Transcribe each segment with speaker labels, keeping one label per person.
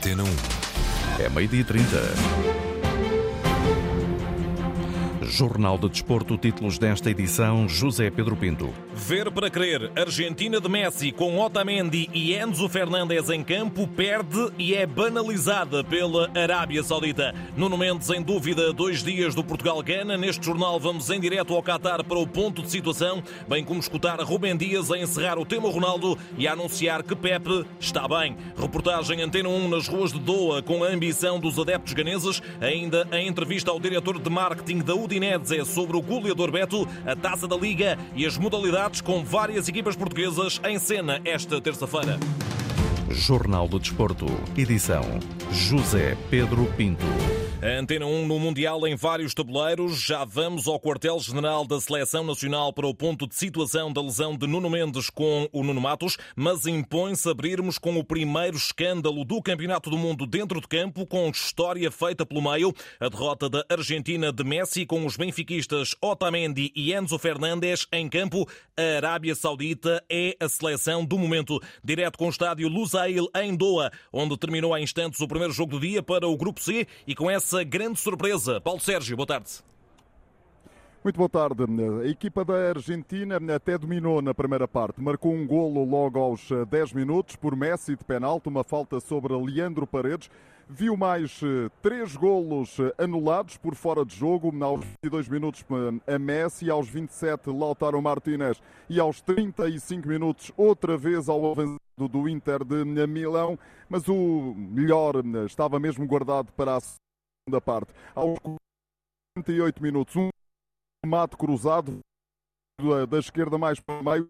Speaker 1: Antena 1.
Speaker 2: É meio-dia 30. Jornal de Desporto, títulos desta edição, José Pedro Pinto.
Speaker 3: Ver para crer, Argentina de Messi com Otamendi e Enzo Fernandes em campo perde e é banalizada pela Arábia Saudita. Nuno Mendes em dúvida dois dias do Portugal-Gana. Neste jornal vamos em direto ao Qatar para o ponto de situação, bem como escutar Rubem Dias a encerrar o tema Ronaldo e a anunciar que Pepe está bem. Reportagem Antena 1 nas ruas de Doha com a ambição dos adeptos ganeses. Ainda a entrevista ao diretor de marketing da Udinese é sobre o goleador Beto, a taça da Liga e as modalidades com várias equipas portuguesas em cena esta terça-feira.
Speaker 2: Jornal do Desporto, edição José Pedro Pinto.
Speaker 3: A Antena 1 no Mundial em vários tabuleiros. Já vamos ao quartel-general da Seleção Nacional para o ponto de situação da lesão de Nuno Mendes com o Nuno Matos, mas impõe-se abrirmos com o primeiro escândalo do Campeonato do Mundo dentro de campo, com história feita pelo meio. A derrota da Argentina de Messi com os benfiquistas Otamendi e Enzo Fernandes em campo. A Arábia Saudita é a seleção do momento. Direto com o estádio Lusail em Doha, onde terminou há instantes o primeiro jogo do dia para o Grupo C e com essa essa grande surpresa. Paulo Sérgio, boa tarde.
Speaker 4: Muito boa tarde. A equipa da Argentina até dominou na primeira parte. Marcou um golo logo aos 10 minutos por Messi de penalti, uma falta sobre Leandro Paredes. Viu mais três golos anulados por fora de jogo, aos 22 minutos a Messi, aos 27 Lautaro Martinez e aos 35 minutos outra vez ao avançado do Inter de Milão, mas o melhor estava mesmo guardado para a segunda parte. Aos 48 minutos, um mate cruzado da esquerda mais para o meio.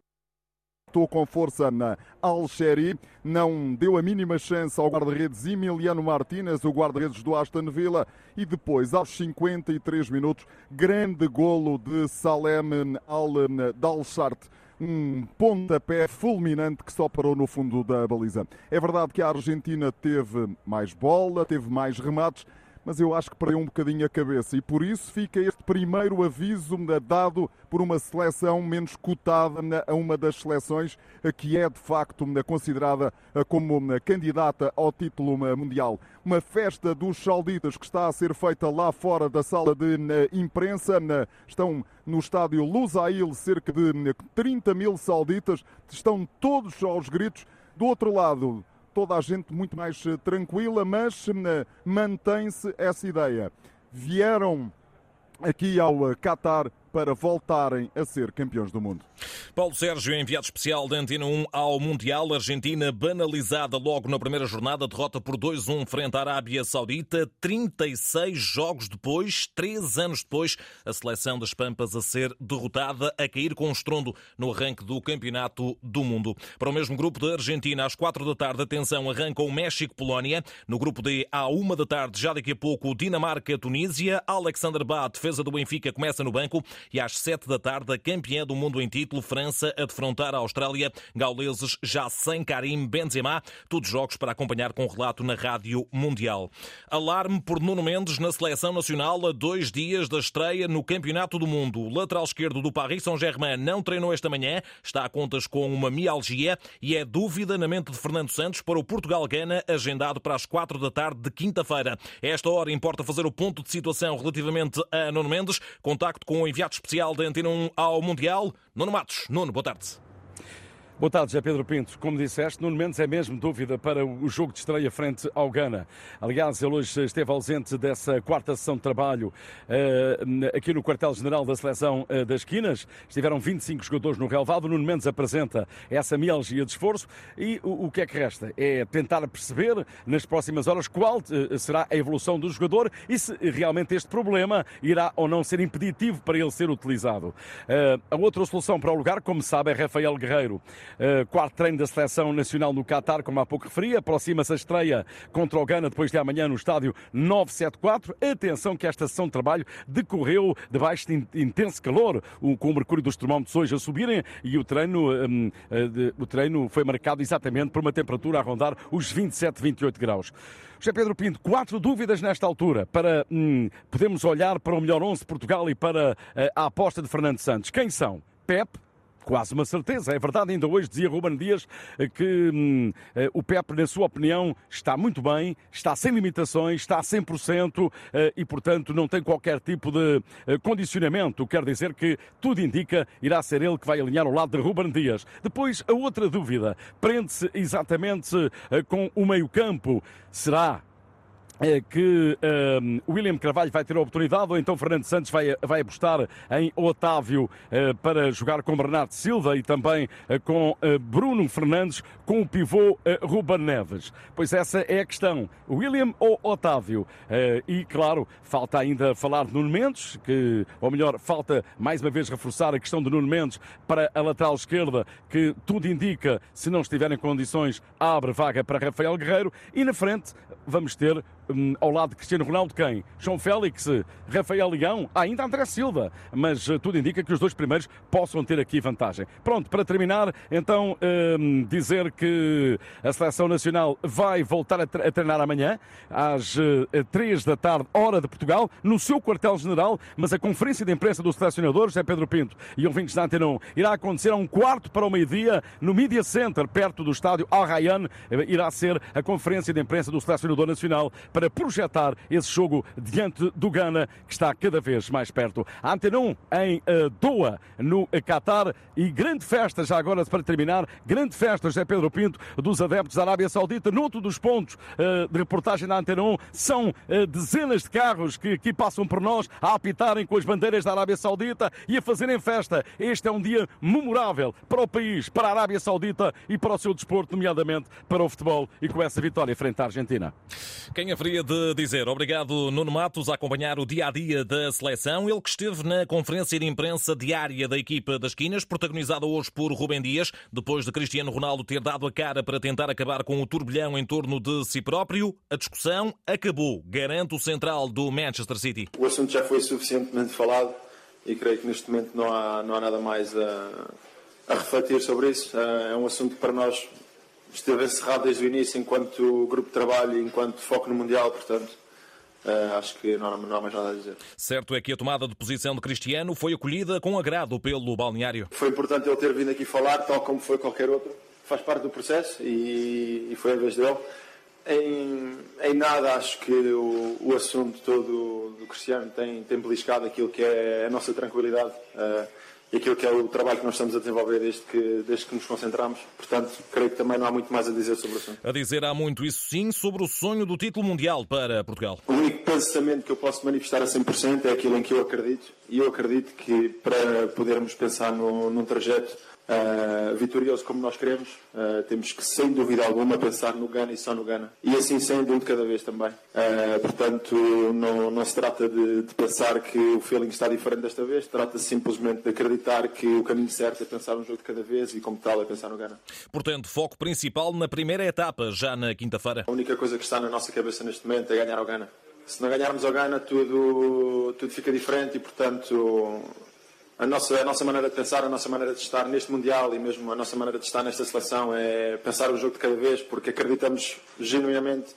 Speaker 4: Estou com força na Alcheri, não deu a mínima chance ao guarda-redes Emiliano Martínez, o guarda-redes do Aston Villa, e depois, aos 53 minutos, grande golo de Salem Al-Dalshart um pontapé fulminante que só parou no fundo da baliza. É verdade que a Argentina teve mais bola, teve mais remates, mas eu acho que perdeu um bocadinho a cabeça e por isso fica este primeiro aviso dado por uma seleção menos cotada a uma das seleções que é de facto considerada como candidata ao título mundial. Uma festa dos sauditas que está a ser feita lá fora da sala de imprensa. Estão no estádio Lusail cerca de 30 mil sauditas, estão todos aos gritos. Do outro lado, toda a gente muito mais tranquila, mas mantém-se essa ideia. Vieram aqui ao Qatar para voltarem a ser campeões do mundo.
Speaker 3: Paulo Sérgio, enviado especial da Antena 1 ao Mundial, Argentina banalizada logo na primeira jornada, derrota por 2-1 frente à Arábia Saudita, 36 jogos depois, 3 anos depois, a seleção das Pampas a ser derrotada, a cair com um estrondo no arranque do Campeonato do Mundo. Para o mesmo grupo da Argentina, às 4 da tarde, atenção, arranca o México-Polónia. No grupo D, à 1 da tarde, já daqui a pouco, Dinamarca-Tunísia. Alexander Bá, defesa do Benfica, começa no banco e às 7 da tarde, a campeã do mundo em título, França, a defrontar a Austrália, gauleses já sem Karim Benzema, todos jogos para acompanhar com relato na Rádio Mundial. Alarme por Nuno Mendes na seleção nacional a dois dias da estreia no Campeonato do Mundo. O lateral esquerdo do Paris Saint-Germain não treinou esta manhã, está a contas com uma mialgia e é dúvida na mente de Fernando Santos para o Portugal-Gana, agendado para as 4 da tarde de quinta-feira. Esta hora importa fazer o ponto de situação relativamente a Nuno Mendes, contacto com o enviado especial da Antena 1 ao Mundial, Nuno Matos. Nuno, boa tarde.
Speaker 5: Boa tarde, José Pedro Pinto. Como disseste, Nuno Mendes é mesmo dúvida para o jogo de estreia frente ao Ghana. Aliás, ele hoje esteve ausente dessa quarta sessão de trabalho uh, aqui no quartel-general da seleção uh, das Quinas. Estiveram 25 jogadores no relevado. Nuno Mendes apresenta essa mialgia de esforço e o, que é que resta? É tentar perceber nas próximas horas qual uh, será a evolução do jogador e se realmente este problema irá ou não ser impeditivo para ele ser utilizado. a outra solução para o lugar, como sabe, é Rafael Guerreiro. Uh, quarto treino da seleção nacional no Qatar, como há pouco referi. Aproxima-se a estreia contra o Ghana depois de amanhã no estádio 974. Atenção que esta sessão de trabalho decorreu debaixo de intenso calor, com o mercúrio dos termómetros hoje a subirem e o treino, um, uh, o treino foi marcado exatamente por uma temperatura a rondar os 27, 28 graus. José Pedro Pinto, quatro dúvidas nesta altura para hum, podermos olhar para o melhor 11 de Portugal e para uh, a aposta de Fernando Santos. Quem são? Pep, quase uma certeza. É verdade, ainda hoje dizia Ruben Dias que hum, eh, o Pep, na sua opinião, está muito bem, está sem limitações, está a 100% eh, e, portanto, não tem qualquer tipo de eh, condicionamento. Quer dizer que tudo indica irá ser ele que vai alinhar ao lado de Ruben Dias. Depois, a outra dúvida prende-se exatamente com o meio-campo. Será que um, William Carvalho vai ter a oportunidade, ou então Fernando Santos vai, vai apostar em Otávio uh, para jogar com Bernardo Silva e também uh, com uh, Bruno Fernandes, com o pivô Ruben Neves. Pois essa é a questão. William ou Otávio? e, claro, falta ainda falar de Nuno Mendes, que, ou melhor, falta mais uma vez reforçar a questão de Nuno Mendes para a lateral esquerda, que tudo indica, se não estiver em condições, abre vaga para Rafael Guerreiro. E na frente vamos ter Hum, ao lado de Cristiano Ronaldo, quem? João Félix, Rafael Leão, ainda André Silva, mas uh, tudo indica que os dois primeiros possam ter aqui vantagem. Pronto, para terminar, então um, dizer que a Seleção Nacional vai voltar a, treinar amanhã, às uh, três da tarde, hora de Portugal, no seu quartel-general, mas a conferência de imprensa dos selecionadores, é Pedro Pinto e ouvintes da Antena 1, irá acontecer a um quarto para o meio-dia, no Media Center, perto do estádio Al Rayyan, irá ser a conferência de imprensa do selecionador nacional para projetar esse jogo diante do Ghana, que está cada vez mais perto. A Antena 1 em uh, Doha, no Qatar, e grande festa, já agora para terminar, grande festa, José Pedro Pinto, dos adeptos da Arábia Saudita. Noutro dos pontos uh, de reportagem da Antena 1 são dezenas de carros que aqui passam por nós a apitarem com as bandeiras da Arábia Saudita e a fazerem festa. Este é um dia memorável para o país, para a Arábia Saudita e para o seu desporto, nomeadamente para o futebol e com essa vitória frente à Argentina.
Speaker 3: Quem haveria de dizer obrigado, Nuno Matos, a acompanhar o dia a dia da seleção. Ele que esteve na conferência de imprensa diária da equipa das Quinas, protagonizada hoje por Rubem Dias, depois de Cristiano Ronaldo ter dado a cara para tentar acabar com o turbilhão em torno de si próprio. A discussão acabou, garante o central do Manchester City.
Speaker 1: O assunto já foi suficientemente falado e creio que neste momento não há, não há nada mais a, a refletir sobre isso. É um assunto que para nós esteve encerrado desde o início enquanto grupo de trabalho e enquanto foco no Mundial, portanto. Uh, acho que não há, não há mais nada a dizer.
Speaker 3: Certo é que a tomada de posição de Cristiano foi acolhida com agrado pelo balneário.
Speaker 1: Foi importante ele ter vindo aqui falar, tal como foi qualquer outro. Faz parte do processo e, e foi a vez dele. Em, em nada acho que o, o, assunto todo do Cristiano tem, tem beliscado aquilo que é a nossa tranquilidade. Uh, aquilo que é o trabalho que nós estamos a desenvolver desde que, desde que nos concentramos. Portanto, creio que também não há muito mais a dizer sobre o assunto.
Speaker 3: A dizer há muito isso sim sobre o sonho do título mundial para Portugal.
Speaker 1: O único pensamento que eu posso manifestar a 100% é aquilo em que eu acredito. E eu acredito que para podermos pensar no, num trajeto uh, vitorioso como nós queremos, uh, temos que, sem dúvida alguma, pensar no Gana e só no Gana. E assim sendo um de cada vez também. Uh, portanto, não, não se trata de, de, pensar que o feeling está diferente desta vez, trata-se simplesmente de acreditar que o caminho certo é pensar um jogo de cada vez e, como tal, é pensar no Gana.
Speaker 3: Portanto, foco principal na primeira etapa, já na quinta-feira.
Speaker 1: A única coisa que está na nossa cabeça neste momento é ganhar ao Gana. Se não ganharmos ao Gana, tudo, tudo fica diferente e, portanto, a nossa, a nossa maneira de pensar, a nossa maneira de estar neste Mundial e mesmo a nossa maneira de estar nesta seleção é pensar o jogo de cada vez, porque acreditamos genuinamente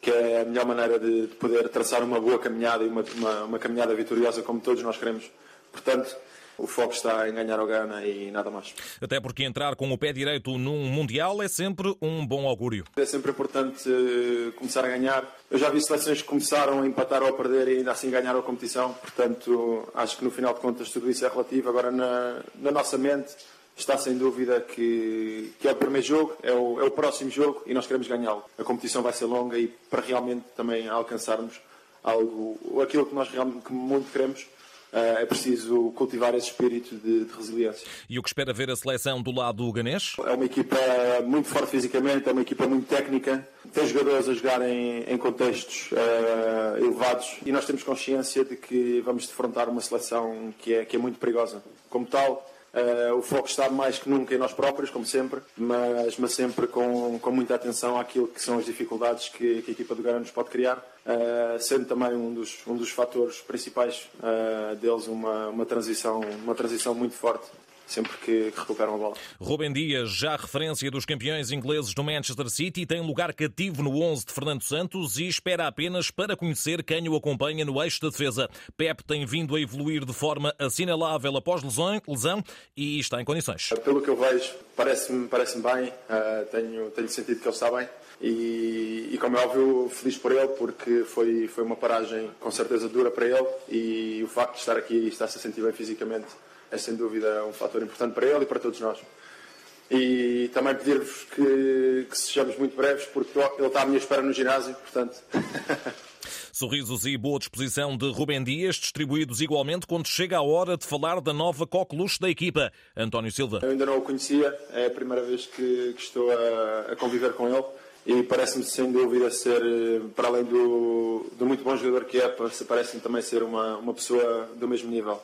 Speaker 1: que é a melhor maneira de, de poder traçar uma boa caminhada e uma, uma, uma caminhada vitoriosa como todos nós queremos. Portanto, o foco está em ganhar ao Ghana e nada mais.
Speaker 3: Até porque entrar com o pé direito num Mundial é sempre um bom augúrio.
Speaker 1: É sempre importante eh, começar a ganhar. Eu já vi seleções que começaram a empatar ou a perder e ainda assim ganharam a competição, portanto acho que no final de contas tudo isso é relativo. Agora na, na nossa mente está sem dúvida que, que é o primeiro jogo, é o, é o próximo jogo e nós queremos ganhá-lo. A competição vai ser longa e para realmente também alcançarmos algo, aquilo que nós realmente que muito queremos, é preciso cultivar esse espírito de, de, resiliência.
Speaker 3: E o que espera ver a seleção do lado do Ganês?
Speaker 1: É uma equipa muito forte fisicamente, é uma equipa muito técnica, tem jogadores a jogar em, em contextos uh, elevados e nós temos consciência de que vamos defrontar uma seleção que é, que é muito perigosa. Como tal, Uh, o foco está mais que nunca em nós próprios, como sempre, mas, mas sempre com, com muita atenção àquilo que são as dificuldades que, que a equipa do Gana nos pode criar, uh, sendo também um dos, um dos fatores principais uh, deles uma, uma, transição, uma transição muito forte sempre que, recuperam a bola.
Speaker 3: Rubem Dias, já referência dos campeões ingleses do Manchester City, tem lugar cativo no 11 de Fernando Santos e espera apenas para conhecer quem o acompanha no eixo da defesa. Pep tem vindo a evoluir de forma assinalável após lesão e está em condições.
Speaker 1: Pelo que eu vejo, parece-me parece bem, uh, tenho, tenho sentido que ele está bem. E, e, como é óbvio, feliz por ele, porque foi, foi uma paragem com certeza dura para ele e o facto de estar aqui e estar-se a sentir bem fisicamente é sem dúvida um fator importante para ele e para todos nós. E também pedir-vos que, que sejamos muito breves, porque ele está à minha espera no ginásio, portanto.
Speaker 3: Sorrisos e boa disposição de Rubem Dias, distribuídos igualmente quando chega a hora de falar da nova coqueluche da equipa. António Silva.
Speaker 1: Eu ainda não o conhecia, é a primeira vez que, que estou a, a conviver com ele e parece-me sem dúvida ser, para além do, do muito bom jogador que é, parece-me também ser uma, uma pessoa do mesmo nível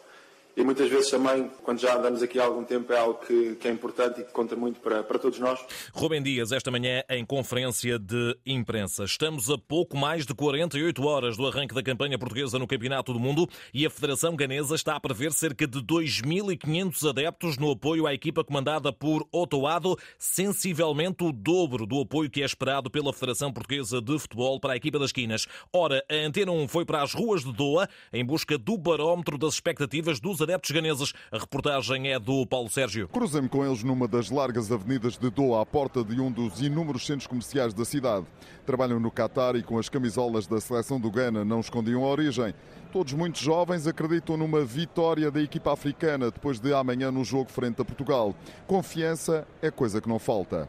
Speaker 1: e muitas vezes também, quando já andamos aqui há algum tempo, é algo que, que é importante e que conta muito para, para todos nós.
Speaker 3: Rubem Dias, esta manhã em conferência de imprensa. Estamos a pouco mais de 48 horas do arranque da campanha portuguesa no Campeonato do Mundo e a Federação Ganesa está a prever cerca de 2.500 adeptos no apoio à equipa comandada por Otoado, sensivelmente o dobro do apoio que é esperado pela Federação Portuguesa de Futebol para a equipa das Quinas. Ora, a Antena 1 foi para as ruas de Doha em busca do barómetro das expectativas dos adeptos ganeses. A reportagem é do Paulo Sérgio.
Speaker 4: Cruzei-me com eles numa das largas avenidas de Doha, à porta de um dos inúmeros centros comerciais da cidade. Trabalham no Qatar e com as camisolas da seleção do Ghana não escondiam a origem. Todos muito jovens acreditam numa vitória da equipa africana depois de amanhã no jogo frente a Portugal. Confiança é coisa que não falta.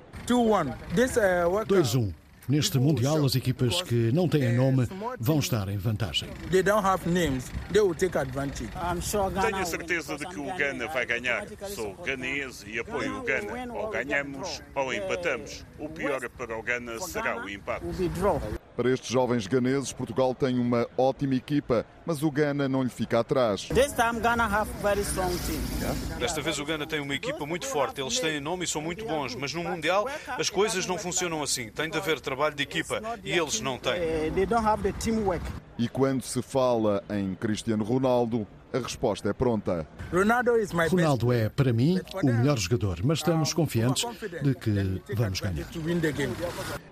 Speaker 6: 2-1. Neste Mundial, as equipas que não têm nome vão estar em vantagem.
Speaker 7: Tenho a certeza de que o Ghana vai ganhar. Sou ganês e apoio o Ghana. Ou ganhamos ou empatamos. O pior para o Ghana será o empate.
Speaker 4: Para estes jovens ganeses, Portugal tem uma ótima equipa, mas o Ghana não lhe fica atrás.
Speaker 8: Desta vez o Ghana tem uma equipa muito forte, eles têm nome e são muito bons, mas no Mundial as coisas não funcionam assim. Tem de haver trabalho de equipa e eles não têm.
Speaker 4: E quando se fala em Cristiano Ronaldo, a resposta é pronta.
Speaker 6: Ronaldo é, para mim, o melhor jogador, mas estamos confiantes de que vamos ganhar.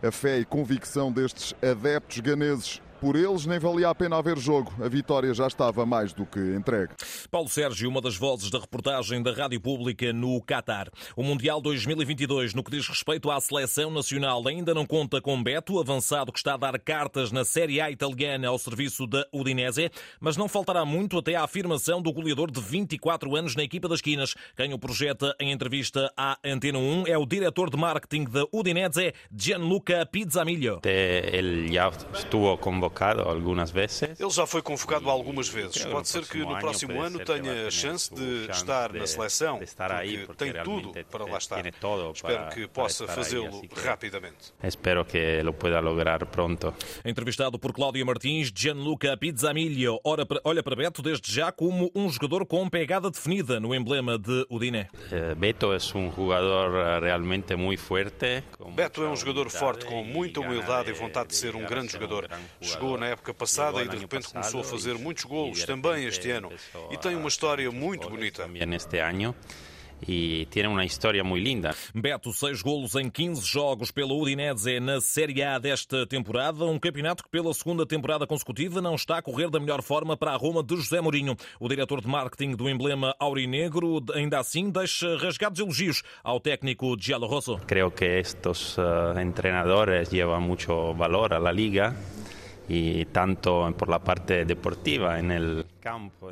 Speaker 4: A fé e convicção destes adeptos ganeses por eles nem valia a pena haver jogo. A vitória já estava mais do que entregue.
Speaker 3: Paulo Sérgio, uma das vozes da reportagem da Rádio Pública no Qatar. O Mundial 2022, no que diz respeito à seleção nacional, ainda não conta com Beto, avançado que está a dar cartas na Série A italiana ao serviço da Udinese, mas não faltará muito até à afirmação do goleador de 24 anos na equipa das Quinas. Quem o projeta em entrevista à Antena 1 é o diretor de marketing da Udinese, Gianluca Pizzamiglio.
Speaker 9: Ele já estuvo convocado convocado algumas vezes.
Speaker 8: Ele já foi convocado algumas vezes. Pode ser que no próximo ano tenha a chance de estar na seleção, porque tem tudo para lá estar. Espero que possa fazê-lo rapidamente.
Speaker 9: Espero que lo pueda lograr pronto.
Speaker 3: Entrevistado por Cláudia Martins, Gianluca Pizzamiglio olha para Beto desde já como um jogador com pegada definida no emblema de Udine.
Speaker 9: Eh, Beto é um jogador eh, realmente muito forte.
Speaker 8: Beto é um jogador forte com muita humildade e vontade de ser um grande jogador chegou na época passada e de repente começou a fazer muitos golos também este ano e tem uma história muito bonita.
Speaker 9: Este ano e tem uma história muito linda.
Speaker 3: Beto, seis golos em 15 jogos pela Udinese na Série A desta temporada, um campeonato que pela segunda temporada consecutiva não está a correr da melhor forma para a Roma de José Mourinho. O diretor de marketing do emblema aurinegro ainda assim deixa rasgados elogios ao técnico Giallo Rosso.
Speaker 9: Creio que estes uh, entrenadores levam muito valor à liga e tanto por la parte deportiva en el.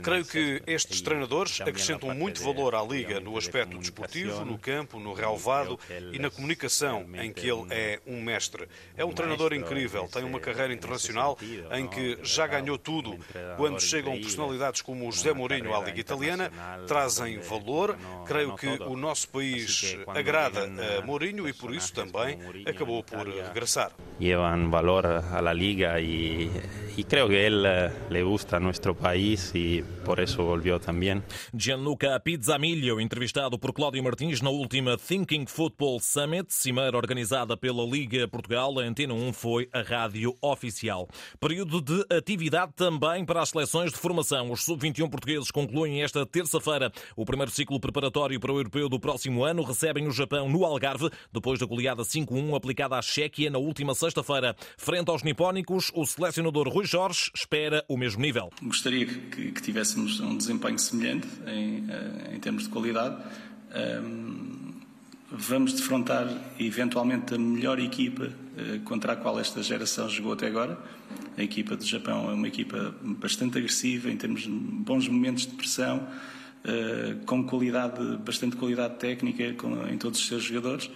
Speaker 8: Creio que estes treinadores acrescentam muito valor à liga no aspecto desportivo, no campo, no relvado e na comunicação, em que ele é um mestre. É um treinador incrível, tem uma carreira internacional em que já ganhou tudo. Quando chegam personalidades como o José Mourinho à liga italiana, trazem valor. Creio que o nosso país agrada a Mourinho e por isso também acabou por regressar.
Speaker 9: Llevan valor a la liga e y creo que él le gusta nuestro país Y por eso volvió también.
Speaker 3: Gianluca Pizzamilho, entrevistado por Cláudio Martins na última Thinking Football Summit, cimeira organizada pela Liga Portugal, a Antena 1 foi a rádio oficial. Período de atividade também para as seleções de formação. Os sub-21 portugueses concluem esta terça-feira o primeiro ciclo preparatório para o europeu do próximo ano. Recebem o Japão no Algarve, depois da goleada 5-1 aplicada à Chequia na última sexta-feira. Frente aos nipónicos, o selecionador Rui Jorge espera o mesmo nível.
Speaker 10: Gostaria que, que tivéssemos um desempenho semelhante em, eh, em termos de qualidade. Um, vamos defrontar eventualmente a melhor equipa uh, contra a qual esta geração jogou até agora. A equipa do Japão é uma equipa bastante agressiva em termos de bons momentos de pressão, uh, com qualidade, bastante qualidade técnica em todos os seus jogadores.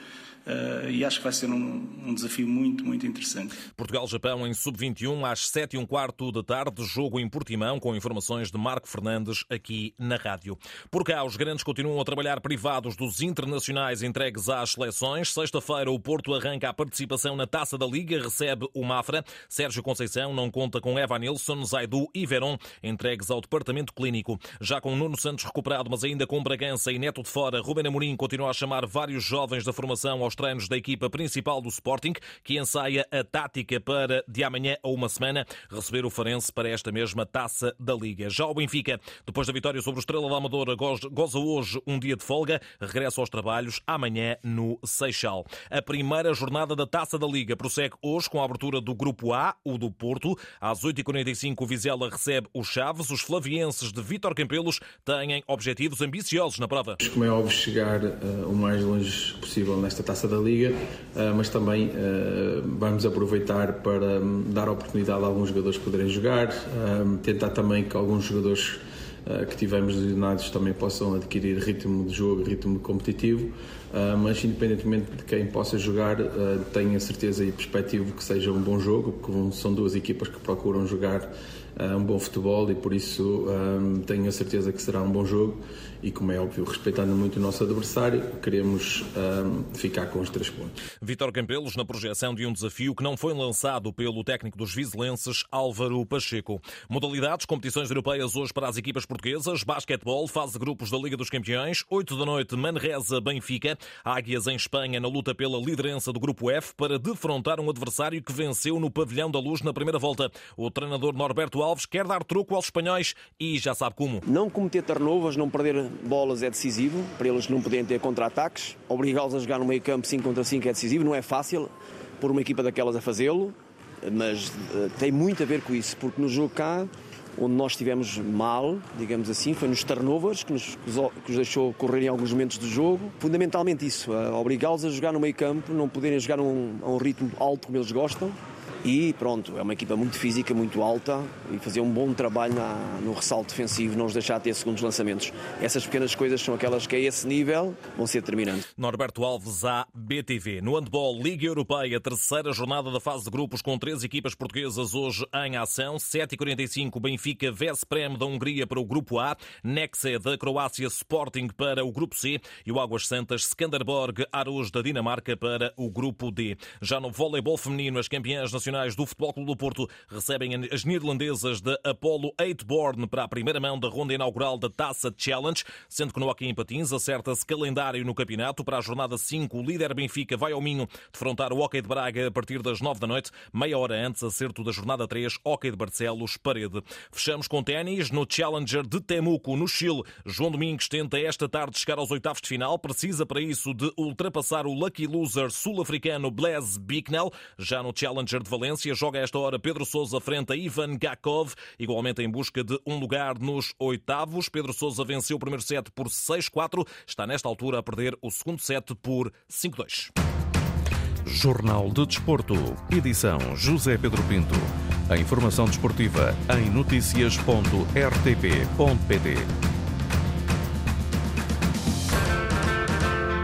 Speaker 10: Uh, e acho que vai ser um, um desafio muito, muito interessante.
Speaker 3: Portugal-Japão em sub-21 às 7 e um quarto da tarde, jogo em Portimão, com informações de Marco Fernandes aqui na rádio. Por cá, os grandes continuam a trabalhar privados dos internacionais entregues às seleções. Sexta-feira, o Porto arranca a participação na Taça da Liga, recebe o Mafra. Sérgio Conceição não conta com Eva Nilsson, Zaidu e Veron, entregues ao departamento clínico. Já com Nuno Santos recuperado, mas ainda com Bragança e Neto de fora, Ruben Amorim continua a chamar vários jovens da formação aos treinos da equipa principal do Sporting, que ensaia a tática para de amanhã a uma semana receber o Farense para esta mesma taça da Liga. Já o Benfica, depois da vitória sobre o Estrela da Amadora, goza hoje um dia de folga, regressa aos trabalhos amanhã no Seixal. A primeira jornada da taça da Liga prossegue hoje com a abertura do Grupo A, o do Porto. Às 8h45 o Vizela recebe os Chaves. Os flavienses de Vítor Campelos têm objetivos ambiciosos na prova.
Speaker 11: Como é óbvio, chegar uh, o mais longe possível nesta taça da Liga, eh, mas também eh, vamos aproveitar para hum, dar oportunidade a alguns jogadores poderem jogar, hum, tentar também que alguns jogadores eh, que tivemos lesionados também possam adquirir ritmo de jogo, ritmo competitivo, mas independentemente de quem possa jogar, tenho a certeza e perspectivo que seja um bom jogo, porque são duas equipas que procuram jogar um bom futebol e por isso um, tenho a certeza que será um bom jogo e como é óbvio, respeitando muito o nosso adversário, queremos um, ficar com os três pontos.
Speaker 3: Vítor Campelos na projeção de um desafio que não foi lançado pelo técnico dos vizelenses Álvaro Pacheco. Modalidades, competições europeias hoje para as equipas portuguesas, basquetebol, fase de grupos da Liga dos Campeões, 8 da noite, Manresa, Benfica, Águias em Espanha na luta pela liderança do grupo F para defrontar um adversário que venceu no Pavilhão da Luz na primeira volta. O treinador Norberto Alves quer dar troco aos espanhóis e já sabe como.
Speaker 12: Não cometer turnovers, não perder bolas é decisivo, para eles não poderem ter contra-ataques. Obrigá-los a jogar no meio campo 5 contra 5 é decisivo, não é fácil por uma equipa daquelas a fazê-lo, mas uh, tem muito a ver com isso, porque no jogo cá, onde nós estivemos mal, digamos assim, foi nos turnovers que nos, que nos deixou correr em alguns momentos do jogo. Fundamentalmente isso, obrigá-los a jogar no meio campo, não poderem jogar um, a um ritmo alto como eles gostam, e pronto, é uma equipa muito física, muito alta e fazer um bom trabalho na, no ressalto defensivo, não os deixar ter segundos lançamentos. Essas pequenas coisas são aquelas que a esse nível vão ser determinantes.
Speaker 3: Norberto Alves à BTV. No handball, Liga Europeia, terceira jornada da fase de grupos com três equipas portuguesas hoje em ação. 7h45, Benfica Vesprem da Hungria para o grupo A, Nexe da Croácia Sporting para o grupo C e o Águas Santas Skanderborg Aros da Dinamarca para o grupo D. Já no voleibol feminino, as campeãs nacionais profissionais do Futebol Clube do Porto recebem as neerlandesas da Apollo Eightborn para a primeira mão da ronda inaugural da Taça Challenge, sendo que no Hockey em Patins acerta-se calendário no campeonato. Para a jornada 5, o líder Benfica vai ao Minho defrontar o Hockey de Braga a partir das 9 da noite, meia hora antes, acerto da jornada 3, Hockey de Barcelos, Parede. Fechamos com ténis no Challenger de Temuco, no Chile. João Domingos tenta esta tarde chegar aos oitavos de final, precisa para isso de ultrapassar o lucky loser sul-africano Blaise Bicknell, já no Challenger de Valência. Joga esta hora Pedro Sousa frente a Ivan Gakov, igualmente em busca de um lugar nos oitavos. Pedro Sousa venceu o primeiro set por 6-4, está nesta altura a perder o segundo set por 5-2.
Speaker 2: Jornal de Desporto, edição José Pedro Pinto. A informação desportiva em notícias.rtp.pt.